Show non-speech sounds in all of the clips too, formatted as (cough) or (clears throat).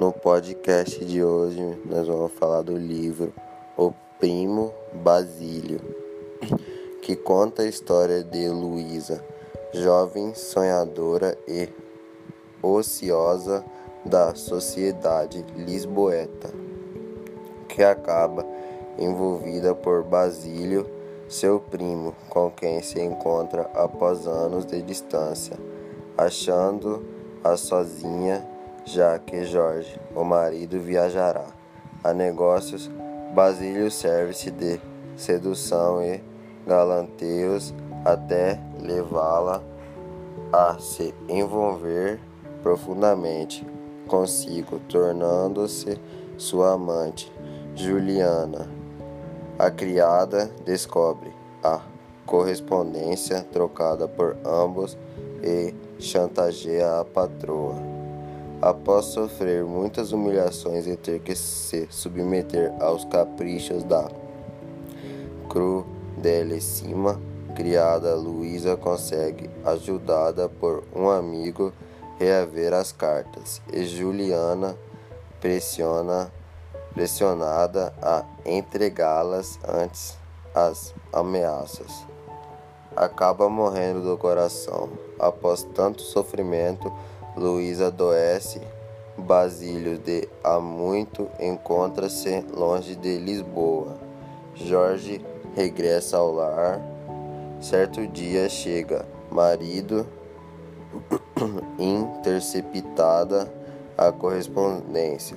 No podcast de hoje, nós vamos falar do livro O Primo Basílio, que conta a história de Luísa, jovem sonhadora e ociosa da sociedade lisboeta, que acaba envolvida por Basílio, seu primo, com quem se encontra após anos de distância, achando-a sozinha já que Jorge, o marido, viajará a negócios. Basílio serve-se de sedução e galanteios até levá-la a se envolver profundamente consigo, tornando-se sua amante. Juliana, a criada, descobre a correspondência trocada por ambos e chantageia a patroa. Após sofrer muitas humilhações e ter que se submeter aos caprichos da crudelíssima criada, Luísa consegue, ajudada por um amigo, reaver as cartas, e Juliana pressiona, pressionada a entregá-las antes as ameaças. Acaba morrendo do coração. Após tanto sofrimento, Luísa adoece. Basílio de há muito encontra-se longe de Lisboa. Jorge regressa ao lar. Certo dia chega marido, (clears throat) interceptada a correspondência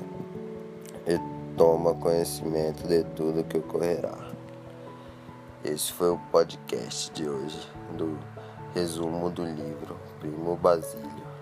e toma conhecimento de tudo que ocorrerá. Esse foi o podcast de hoje do resumo do livro Primo Basílio.